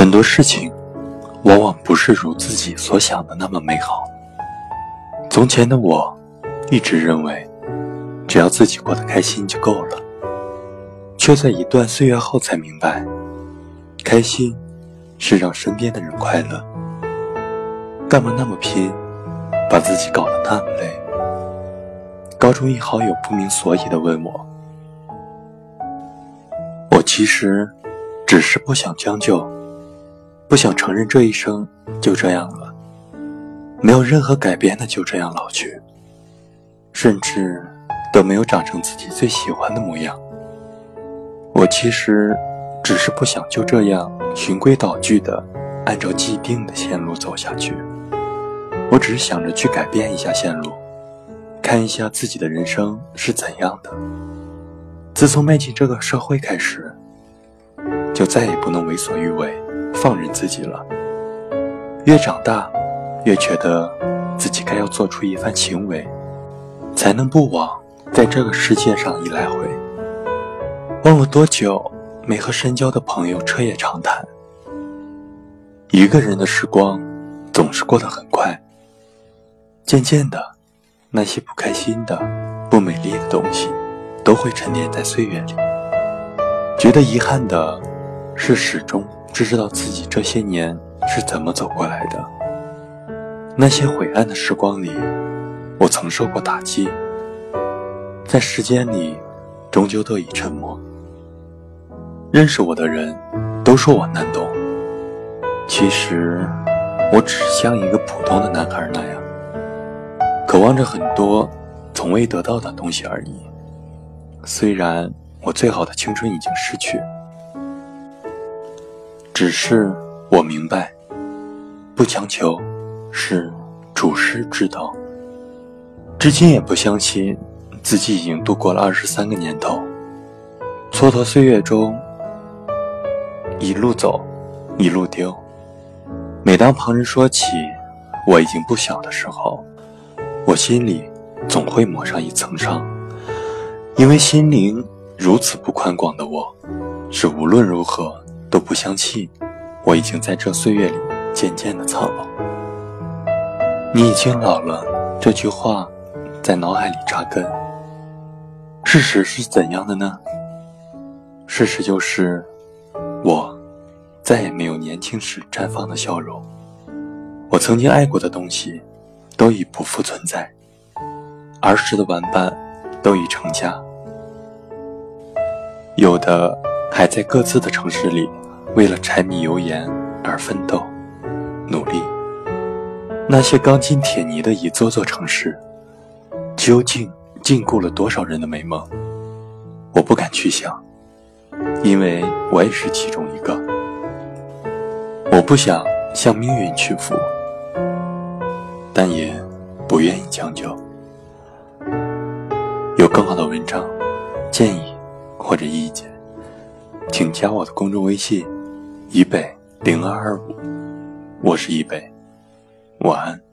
很多事情，往往不是如自己所想的那么美好。从前的我，一直认为，只要自己过得开心就够了，却在一段岁月后才明白，开心是让身边的人快乐。干嘛那么拼，把自己搞得那么累？高中一好友不明所以的问我，我其实只是不想将就。不想承认这一生就这样了，没有任何改变的就这样老去，甚至都没有长成自己最喜欢的模样。我其实只是不想就这样循规蹈矩的按照既定的线路走下去，我只是想着去改变一下线路，看一下自己的人生是怎样的。自从迈进这个社会开始，就再也不能为所欲为。放任自己了，越长大，越觉得自己该要做出一番行为，才能不枉在这个世界上一来回。忘了多久没和深交的朋友彻夜长谈。一个人的时光总是过得很快，渐渐的，那些不开心的、不美丽的东西，都会沉淀在岁月里。觉得遗憾的是始终。只知道自己这些年是怎么走过来的。那些灰暗的时光里，我曾受过打击，在时间里，终究得以沉默。认识我的人都说我难懂，其实我只是像一个普通的男孩那样，渴望着很多从未得到的东西而已。虽然我最好的青春已经失去。只是我明白，不强求是主师之道。至今也不相信自己已经度过了二十三个年头，蹉跎岁月中，一路走，一路丢。每当旁人说起我已经不小的时候，我心里总会抹上一层伤，因为心灵如此不宽广的我，是无论如何。都不相信，我已经在这岁月里渐渐的苍老。你已经老了，这句话在脑海里扎根。事实是怎样的呢？事实就是，我再也没有年轻时绽放的笑容。我曾经爱过的东西，都已不复存在。儿时的玩伴，都已成家，有的还在各自的城市里。为了柴米油盐而奋斗、努力，那些钢筋铁泥的一座座城市，究竟禁锢了多少人的美梦？我不敢去想，因为我也是其中一个。我不想向命运屈服，但也不愿意将就。有更好的文章、建议或者意见，请加我的公众微信。一北零二二五，我是一北，晚安。